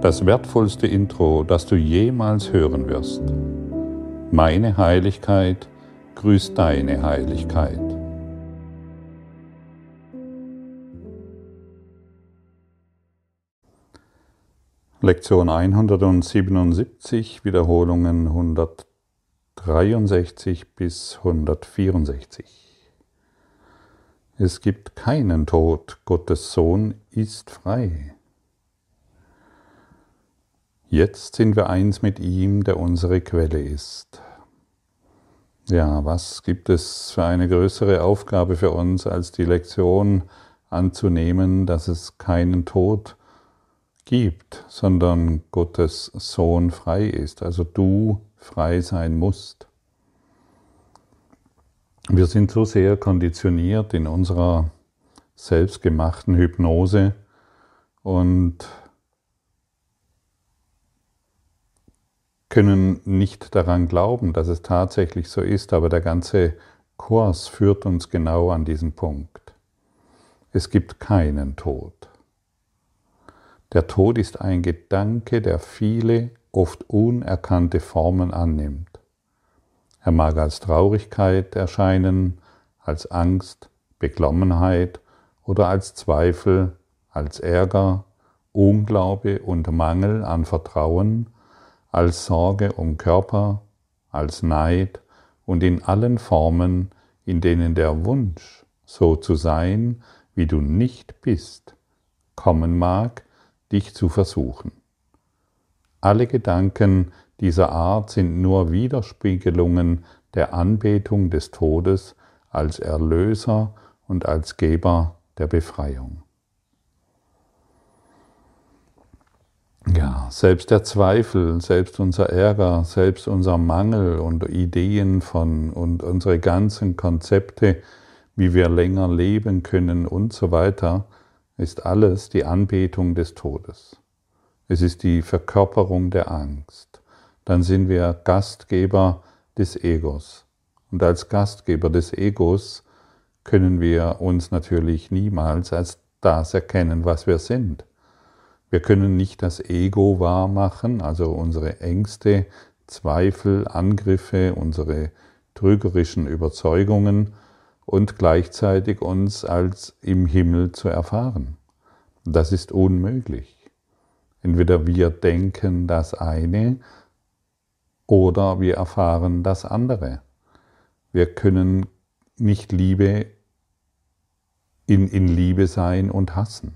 das wertvollste Intro, das du jemals hören wirst. Meine Heiligkeit grüßt deine Heiligkeit. Lektion 177, Wiederholungen 163 bis 164. Es gibt keinen Tod, Gottes Sohn ist frei. Jetzt sind wir eins mit ihm, der unsere Quelle ist. Ja, was gibt es für eine größere Aufgabe für uns, als die Lektion anzunehmen, dass es keinen Tod gibt, sondern Gottes Sohn frei ist, also du frei sein musst. Wir sind so sehr konditioniert in unserer selbstgemachten Hypnose und können nicht daran glauben, dass es tatsächlich so ist, aber der ganze Kurs führt uns genau an diesen Punkt. Es gibt keinen Tod. Der Tod ist ein Gedanke, der viele, oft unerkannte Formen annimmt. Er mag als Traurigkeit erscheinen, als Angst, Beklommenheit oder als Zweifel, als Ärger, Unglaube und Mangel an Vertrauen, als Sorge um Körper, als Neid und in allen Formen, in denen der Wunsch, so zu sein, wie du nicht bist, kommen mag, dich zu versuchen. Alle Gedanken dieser Art sind nur Widerspiegelungen der Anbetung des Todes als Erlöser und als Geber der Befreiung. Ja, selbst der Zweifel, selbst unser Ärger, selbst unser Mangel und Ideen von und unsere ganzen Konzepte, wie wir länger leben können und so weiter, ist alles die Anbetung des Todes. Es ist die Verkörperung der Angst. Dann sind wir Gastgeber des Egos. Und als Gastgeber des Egos können wir uns natürlich niemals als das erkennen, was wir sind. Wir können nicht das Ego wahrmachen, also unsere Ängste, Zweifel, Angriffe, unsere trügerischen Überzeugungen und gleichzeitig uns als im Himmel zu erfahren. Das ist unmöglich. Entweder wir denken das eine oder wir erfahren das andere. Wir können nicht Liebe in, in Liebe sein und hassen.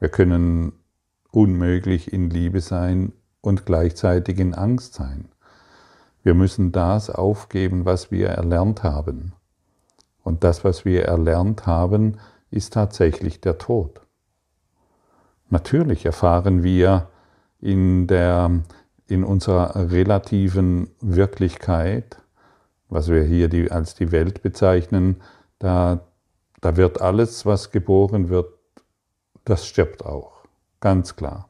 Wir können unmöglich in Liebe sein und gleichzeitig in Angst sein. Wir müssen das aufgeben, was wir erlernt haben. Und das, was wir erlernt haben, ist tatsächlich der Tod. Natürlich erfahren wir in, der, in unserer relativen Wirklichkeit, was wir hier die, als die Welt bezeichnen, da, da wird alles, was geboren wird, das stirbt auch. Ganz klar.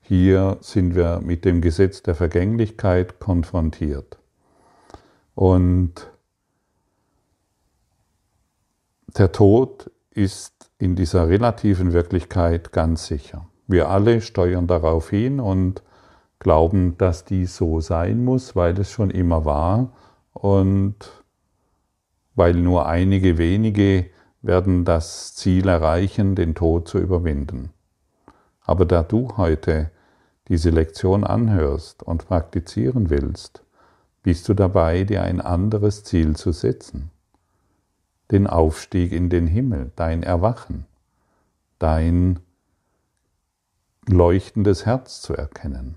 Hier sind wir mit dem Gesetz der Vergänglichkeit konfrontiert. Und der Tod ist in dieser relativen Wirklichkeit ganz sicher. Wir alle steuern darauf hin und glauben, dass dies so sein muss, weil es schon immer war und weil nur einige wenige werden das Ziel erreichen, den Tod zu überwinden. Aber da du heute diese Lektion anhörst und praktizieren willst, bist du dabei, dir ein anderes Ziel zu setzen. Den Aufstieg in den Himmel, dein Erwachen, dein leuchtendes Herz zu erkennen.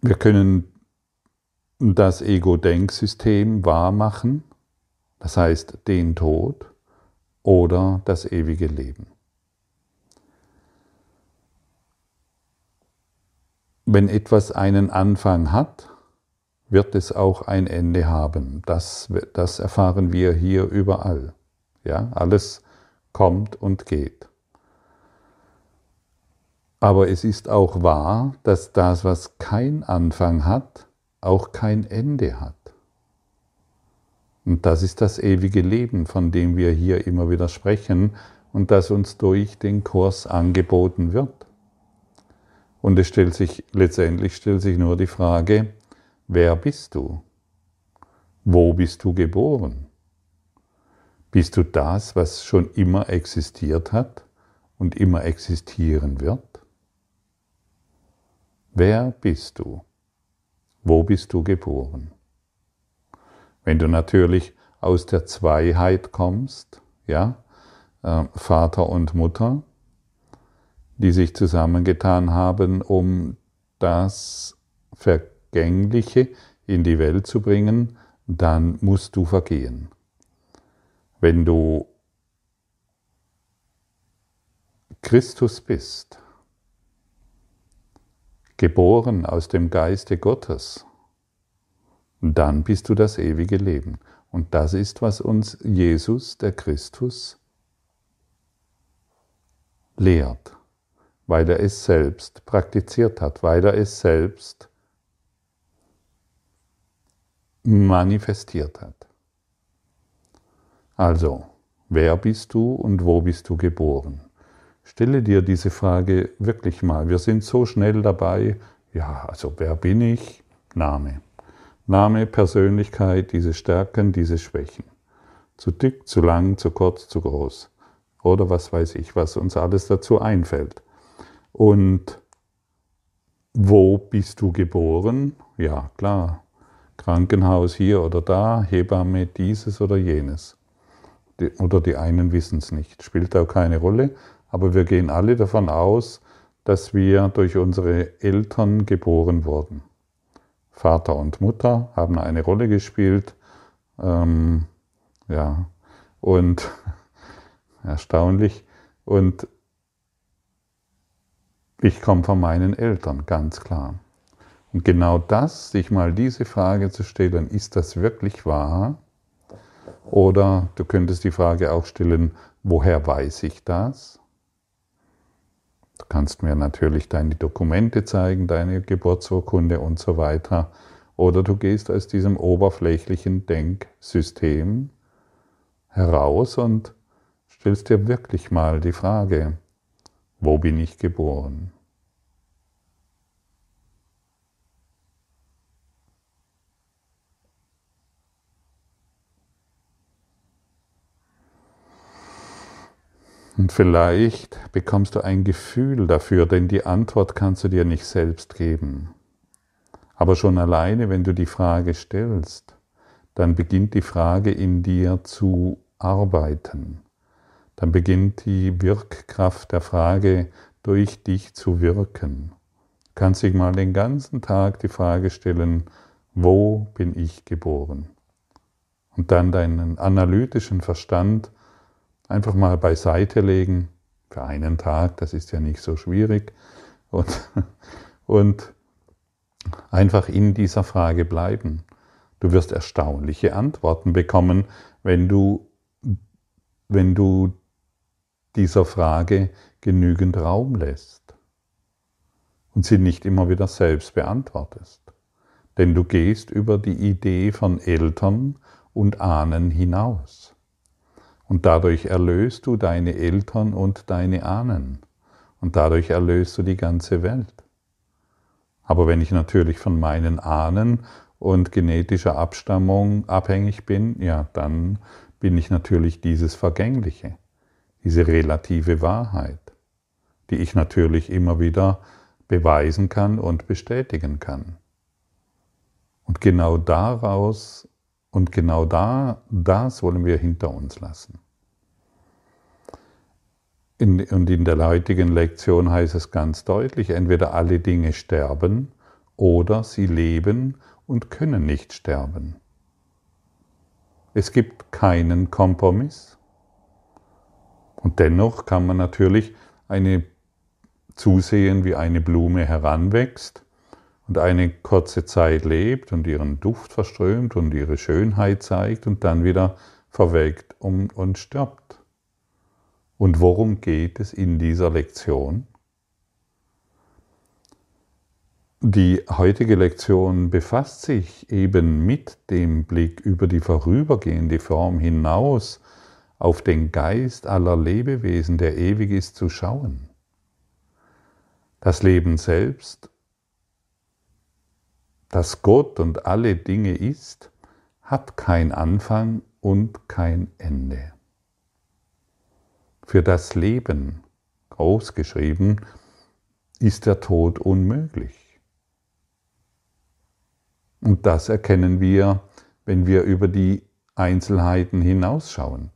Wir können das Ego-Denksystem wahrmachen, das heißt den Tod, oder das ewige Leben. Wenn etwas einen Anfang hat, wird es auch ein Ende haben. Das, das erfahren wir hier überall. Ja, alles kommt und geht. Aber es ist auch wahr, dass das, was kein Anfang hat, auch kein Ende hat. Und das ist das ewige Leben, von dem wir hier immer wieder sprechen. und das uns durch den Kurs angeboten wird. Und es stellt sich, letztendlich stellt sich nur die Frage, wer bist du? Wo bist du geboren? Bist du das, was schon immer existiert hat und immer existieren wird? Wer bist du? Wo bist du geboren? Wenn du natürlich aus der Zweiheit kommst, ja, äh, Vater und Mutter, die sich zusammengetan haben, um das Vergängliche in die Welt zu bringen, dann musst du vergehen. Wenn du Christus bist, geboren aus dem Geiste Gottes, dann bist du das ewige Leben. Und das ist, was uns Jesus, der Christus, lehrt, weil er es selbst praktiziert hat, weil er es selbst manifestiert hat. Also, wer bist du und wo bist du geboren? Stelle dir diese Frage wirklich mal. Wir sind so schnell dabei, ja, also wer bin ich? Name. Name, Persönlichkeit, diese Stärken, diese Schwächen. Zu dick, zu lang, zu kurz, zu groß. Oder was weiß ich, was uns alles dazu einfällt. Und wo bist du geboren? Ja, klar. Krankenhaus hier oder da, Hebamme dieses oder jenes. Oder die einen wissen es nicht. Spielt auch keine Rolle. Aber wir gehen alle davon aus, dass wir durch unsere Eltern geboren wurden. Vater und Mutter haben eine Rolle gespielt. Ähm, ja, und erstaunlich. Und ich komme von meinen Eltern, ganz klar. Und genau das, sich mal diese Frage zu stellen, ist das wirklich wahr? Oder du könntest die Frage auch stellen, woher weiß ich das? Du kannst mir natürlich deine Dokumente zeigen, deine Geburtsurkunde und so weiter. Oder du gehst aus diesem oberflächlichen Denksystem heraus und stellst dir wirklich mal die Frage, wo bin ich geboren? Und vielleicht bekommst du ein Gefühl dafür, denn die Antwort kannst du dir nicht selbst geben. Aber schon alleine, wenn du die Frage stellst, dann beginnt die Frage in dir zu arbeiten. Dann beginnt die Wirkkraft der Frage durch dich zu wirken. Du kannst dich mal den ganzen Tag die Frage stellen, wo bin ich geboren? Und dann deinen analytischen Verstand einfach mal beiseite legen für einen Tag, das ist ja nicht so schwierig, und, und einfach in dieser Frage bleiben. Du wirst erstaunliche Antworten bekommen, wenn du, wenn du dieser Frage genügend Raum lässt und sie nicht immer wieder selbst beantwortest. Denn du gehst über die Idee von Eltern und Ahnen hinaus. Und dadurch erlöst du deine Eltern und deine Ahnen. Und dadurch erlöst du die ganze Welt. Aber wenn ich natürlich von meinen Ahnen und genetischer Abstammung abhängig bin, ja, dann bin ich natürlich dieses Vergängliche, diese relative Wahrheit, die ich natürlich immer wieder beweisen kann und bestätigen kann. Und genau daraus und genau da, das wollen wir hinter uns lassen. In, und in der heutigen Lektion heißt es ganz deutlich, entweder alle Dinge sterben oder sie leben und können nicht sterben. Es gibt keinen Kompromiss. Und dennoch kann man natürlich eine zusehen, wie eine Blume heranwächst und eine kurze Zeit lebt und ihren Duft verströmt und ihre Schönheit zeigt und dann wieder verwelkt und stirbt. Und worum geht es in dieser Lektion? Die heutige Lektion befasst sich eben mit dem Blick über die vorübergehende Form hinaus auf den Geist aller Lebewesen, der ewig ist, zu schauen. Das Leben selbst, das Gott und alle Dinge ist, hat kein Anfang und kein Ende. Für das Leben, großgeschrieben, ist der Tod unmöglich. Und das erkennen wir, wenn wir über die Einzelheiten hinausschauen,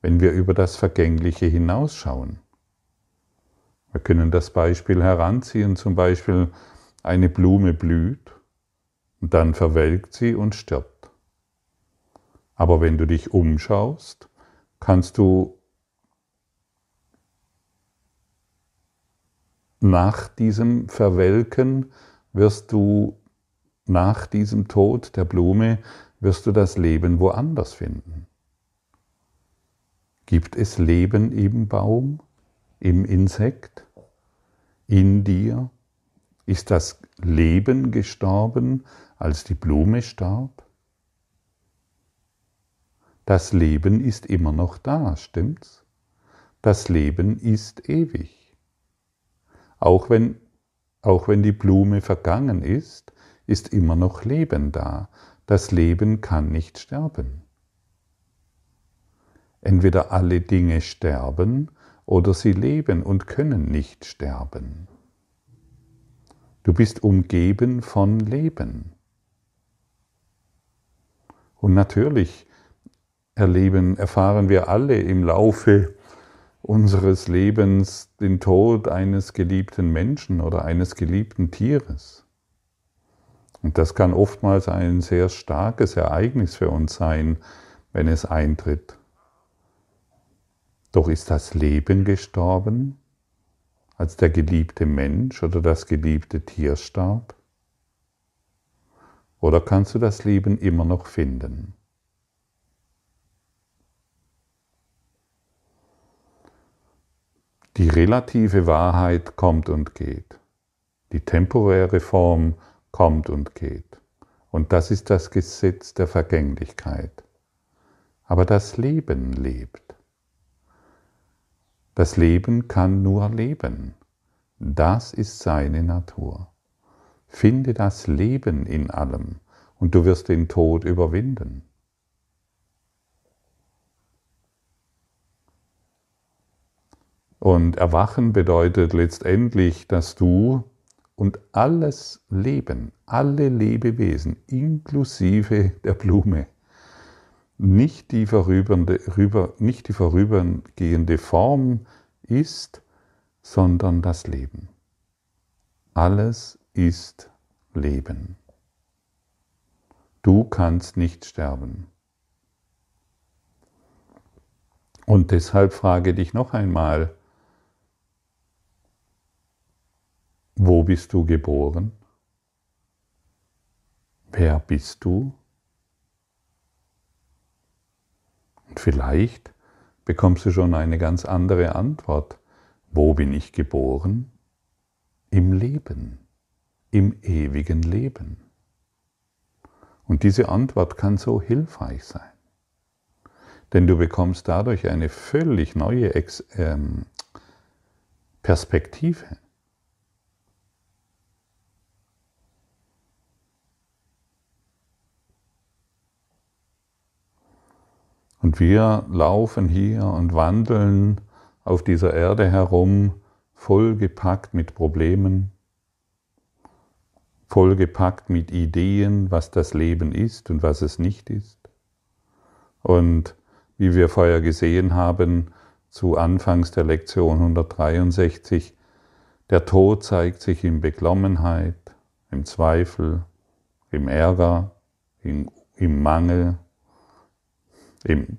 wenn wir über das Vergängliche hinausschauen. Wir können das Beispiel heranziehen, zum Beispiel eine Blume blüht und dann verwelkt sie und stirbt. Aber wenn du dich umschaust, kannst du nach diesem Verwelken wirst du nach diesem Tod der Blume wirst du das Leben woanders finden. Gibt es Leben im Baum, im Insekt, in dir? Ist das Leben gestorben, als die Blume starb? Das Leben ist immer noch da, stimmt's? Das Leben ist ewig. Auch wenn, auch wenn die Blume vergangen ist, ist immer noch Leben da. Das Leben kann nicht sterben. Entweder alle Dinge sterben oder sie leben und können nicht sterben. Du bist umgeben von Leben. Und natürlich erleben, erfahren wir alle im Laufe unseres Lebens den Tod eines geliebten Menschen oder eines geliebten Tieres. Und das kann oftmals ein sehr starkes Ereignis für uns sein, wenn es eintritt. Doch ist das Leben gestorben, als der geliebte Mensch oder das geliebte Tier starb? Oder kannst du das Leben immer noch finden? Die relative Wahrheit kommt und geht. Die temporäre Form kommt und geht. Und das ist das Gesetz der Vergänglichkeit. Aber das Leben lebt. Das Leben kann nur leben. Das ist seine Natur. Finde das Leben in allem und du wirst den Tod überwinden. Und Erwachen bedeutet letztendlich, dass du und alles Leben, alle Lebewesen, inklusive der Blume, nicht die, vorüber, nicht die vorübergehende Form ist, sondern das Leben. Alles ist Leben. Du kannst nicht sterben. Und deshalb frage dich noch einmal, Wo bist du geboren? Wer bist du? Und vielleicht bekommst du schon eine ganz andere Antwort. Wo bin ich geboren? Im Leben, im ewigen Leben. Und diese Antwort kann so hilfreich sein, denn du bekommst dadurch eine völlig neue Ex ähm, Perspektive. Und wir laufen hier und wandeln auf dieser Erde herum, vollgepackt mit Problemen, vollgepackt mit Ideen, was das Leben ist und was es nicht ist. Und wie wir vorher gesehen haben, zu Anfangs der Lektion 163, der Tod zeigt sich in Beklommenheit, im Zweifel, im Ärger, im, im Mangel, im,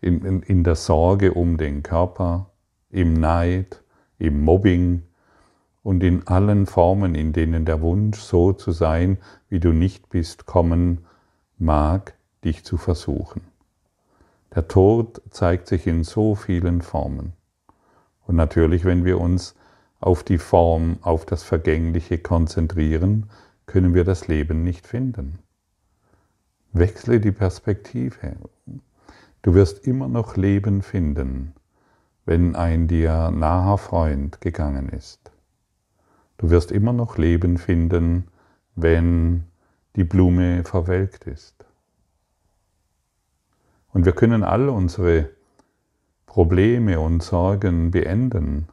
in, in der Sorge um den Körper, im Neid, im Mobbing und in allen Formen, in denen der Wunsch, so zu sein, wie du nicht bist, kommen mag, dich zu versuchen. Der Tod zeigt sich in so vielen Formen. Und natürlich, wenn wir uns auf die Form, auf das Vergängliche konzentrieren, können wir das Leben nicht finden. Wechsle die Perspektive. Du wirst immer noch Leben finden, wenn ein dir naher Freund gegangen ist. Du wirst immer noch Leben finden, wenn die Blume verwelkt ist. Und wir können all unsere Probleme und Sorgen beenden.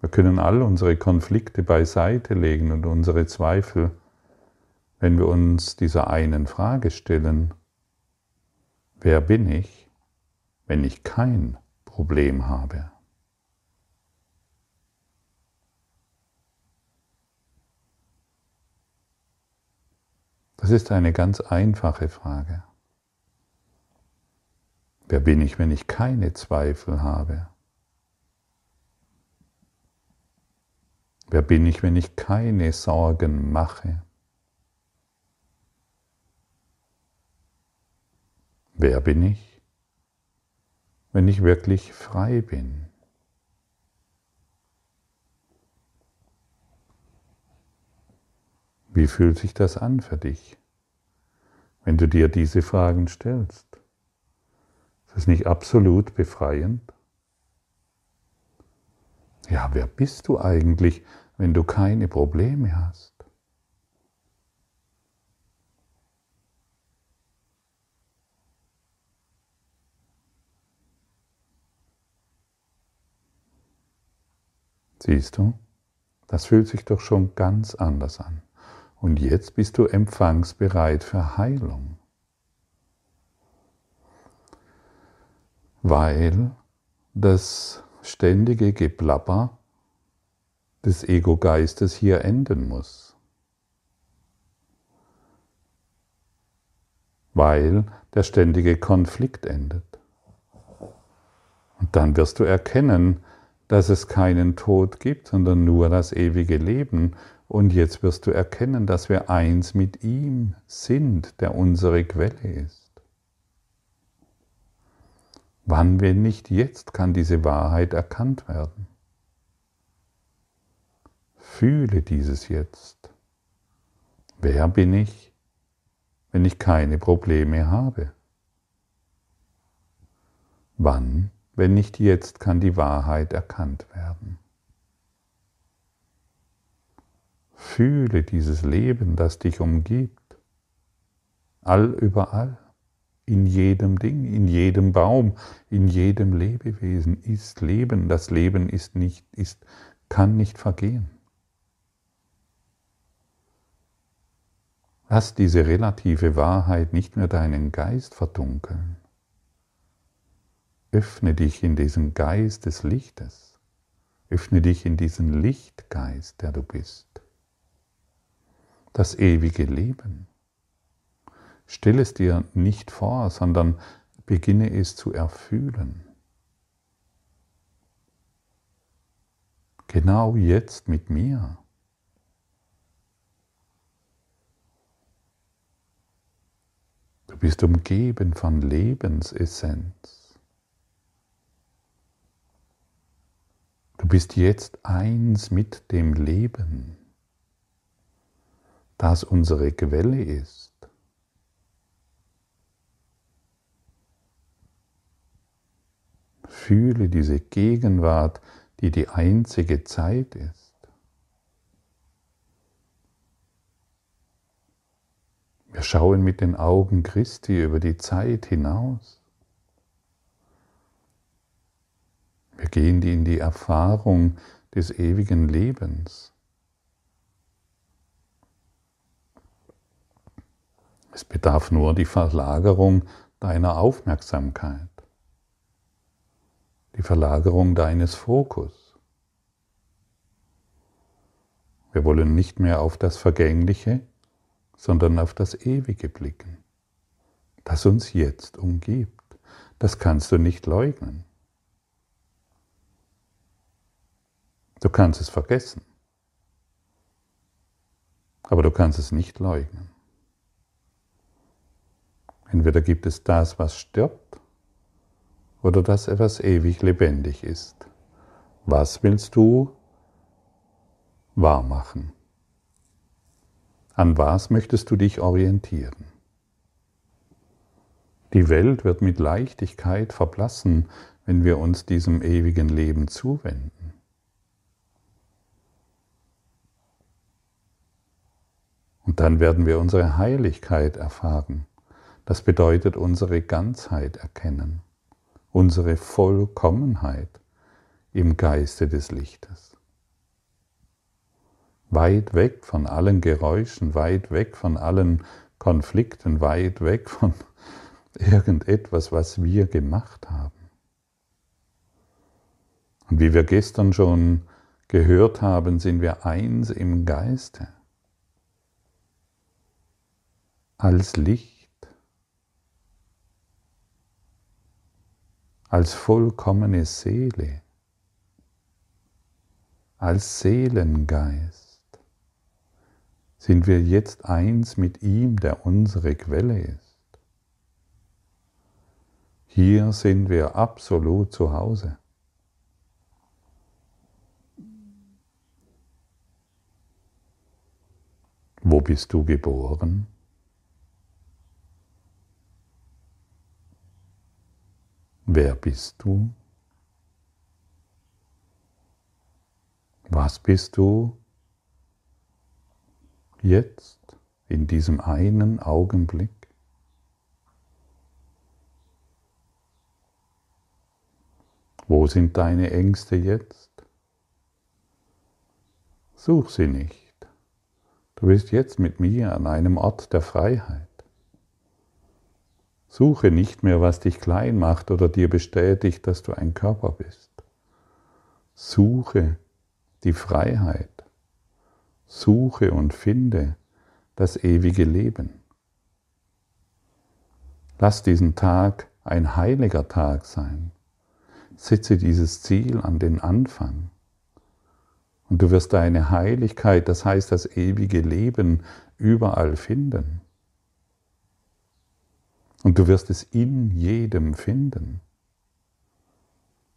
Wir können all unsere Konflikte beiseite legen und unsere Zweifel, wenn wir uns dieser einen Frage stellen, wer bin ich, wenn ich kein Problem habe? Das ist eine ganz einfache Frage. Wer bin ich, wenn ich keine Zweifel habe? Wer bin ich, wenn ich keine Sorgen mache? Wer bin ich, wenn ich wirklich frei bin? Wie fühlt sich das an für dich, wenn du dir diese Fragen stellst? das nicht absolut befreiend? Ja, wer bist du eigentlich, wenn du keine Probleme hast? Siehst du, das fühlt sich doch schon ganz anders an. Und jetzt bist du empfangsbereit für Heilung. weil das ständige Geplapper des Ego-Geistes hier enden muss. Weil der ständige Konflikt endet. Und dann wirst du erkennen, dass es keinen Tod gibt, sondern nur das ewige Leben. Und jetzt wirst du erkennen, dass wir eins mit ihm sind, der unsere Quelle ist. Wann, wenn nicht jetzt, kann diese Wahrheit erkannt werden? Fühle dieses Jetzt. Wer bin ich, wenn ich keine Probleme habe? Wann, wenn nicht jetzt, kann die Wahrheit erkannt werden? Fühle dieses Leben, das dich umgibt, all überall in jedem Ding, in jedem Baum, in jedem Lebewesen ist Leben. Das Leben ist nicht, ist, kann nicht vergehen. Lass diese relative Wahrheit nicht mehr deinen Geist verdunkeln. Öffne dich in diesen Geist des Lichtes. Öffne dich in diesen Lichtgeist, der du bist. Das ewige Leben. Stell es dir nicht vor, sondern beginne es zu erfühlen. Genau jetzt mit mir. Du bist umgeben von Lebensessenz. Du bist jetzt eins mit dem Leben, das unsere Quelle ist. Fühle diese Gegenwart, die die einzige Zeit ist. Wir schauen mit den Augen Christi über die Zeit hinaus. Wir gehen in die Erfahrung des ewigen Lebens. Es bedarf nur die Verlagerung deiner Aufmerksamkeit die Verlagerung deines Fokus. Wir wollen nicht mehr auf das Vergängliche, sondern auf das Ewige blicken, das uns jetzt umgibt. Das kannst du nicht leugnen. Du kannst es vergessen, aber du kannst es nicht leugnen. Entweder gibt es das, was stirbt, oder dass etwas ewig lebendig ist. Was willst du wahrmachen? An was möchtest du dich orientieren? Die Welt wird mit Leichtigkeit verblassen, wenn wir uns diesem ewigen Leben zuwenden. Und dann werden wir unsere Heiligkeit erfahren. Das bedeutet unsere Ganzheit erkennen, unsere Vollkommenheit im Geiste des Lichtes. Weit weg von allen Geräuschen, weit weg von allen Konflikten, weit weg von irgendetwas, was wir gemacht haben. Und wie wir gestern schon gehört haben, sind wir eins im Geiste. Als Licht, als vollkommene Seele, als Seelengeist sind wir jetzt eins mit ihm, der unsere Quelle ist. Hier sind wir absolut zu Hause. Wo bist du geboren? Wer bist du? Was bist du jetzt in diesem einen Augenblick? Wo sind deine Ängste jetzt? Such sie nicht. Du bist jetzt mit mir an einem Ort der Freiheit. Suche nicht mehr, was dich klein macht oder dir bestätigt, dass du ein Körper bist. Suche die Freiheit. Suche und finde das ewige Leben. Lass diesen Tag ein heiliger Tag sein. Setze dieses Ziel an den Anfang. Und du wirst deine Heiligkeit, das heißt das ewige Leben, überall finden. Und du wirst es in jedem finden.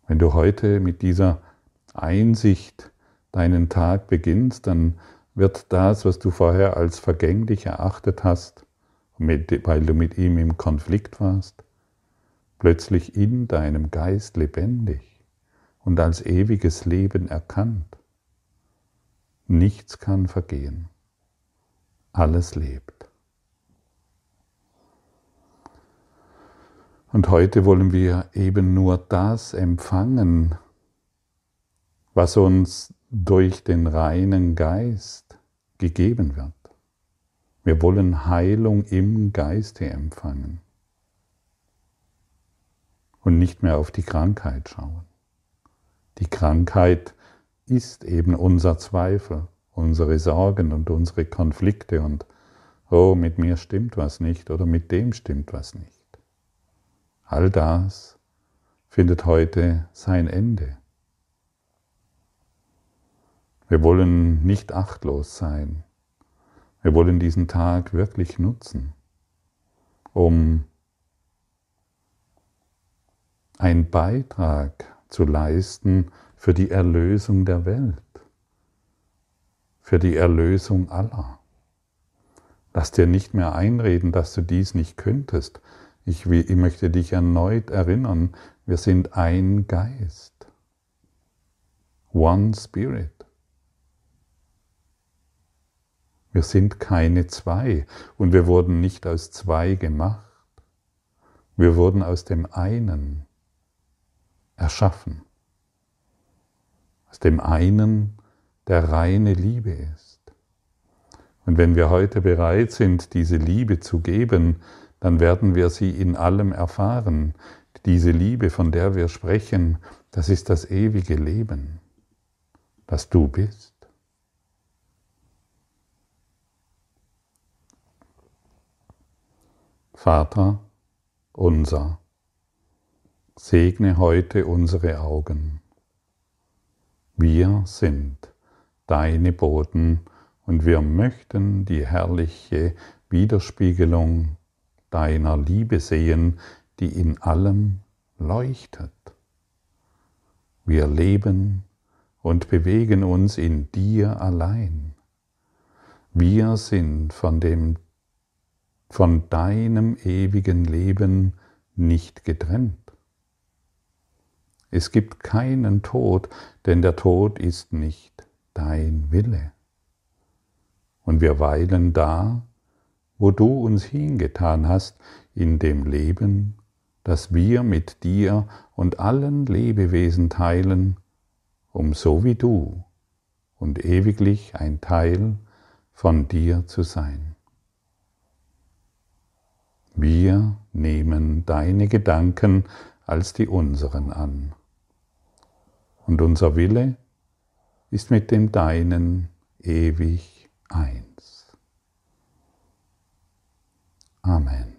Wenn du heute mit dieser Einsicht deinen Tag beginnst, dann wird das, was du vorher als vergänglich erachtet hast, weil du mit ihm im Konflikt warst, plötzlich in deinem Geist lebendig und als ewiges Leben erkannt. Nichts kann vergehen. Alles lebt. Und heute wollen wir eben nur das empfangen, was uns durch den reinen Geist gegeben wird. Wir wollen Heilung im Geiste empfangen und nicht mehr auf die Krankheit schauen. Die Krankheit ist eben unser Zweifel, unsere Sorgen und unsere Konflikte und oh, mit mir stimmt was nicht oder mit dem stimmt was nicht. All das findet heute sein Ende. Wir wollen nicht achtlos sein. Wir wollen diesen Tag wirklich nutzen, um einen Beitrag zu leisten für die Erlösung der Welt, für die Erlösung aller. Lass dir nicht mehr einreden, dass du dies nicht könntest. Ich, ich möchte dich erneut erinnern, wir sind ein Geist. One Spirit. Wir sind keine zwei und wir wurden nicht aus zwei gemacht. Wir wurden aus dem einen erschaffen. Aus dem einen, der reine Liebe ist. Und wenn wir heute bereit sind, diese Liebe zu geben, dann werden wir sie in allem erfahren. Diese Liebe, von der wir sprechen, das ist das ewige Leben, das du bist. Vater unser, Segne heute unsere Augen. Wir sind deine Boten und wir möchten die herrliche Widerspiegelung deiner Liebe sehen, die in allem leuchtet. Wir leben und bewegen uns in dir allein. Wir sind von dem von deinem ewigen Leben nicht getrennt. Es gibt keinen Tod, denn der Tod ist nicht dein Wille. Und wir weilen da, wo du uns hingetan hast, in dem Leben, das wir mit dir und allen Lebewesen teilen, um so wie du und ewiglich ein Teil von dir zu sein. Wir nehmen deine Gedanken als die unseren an. Und unser Wille ist mit dem Deinen ewig eins. Amen.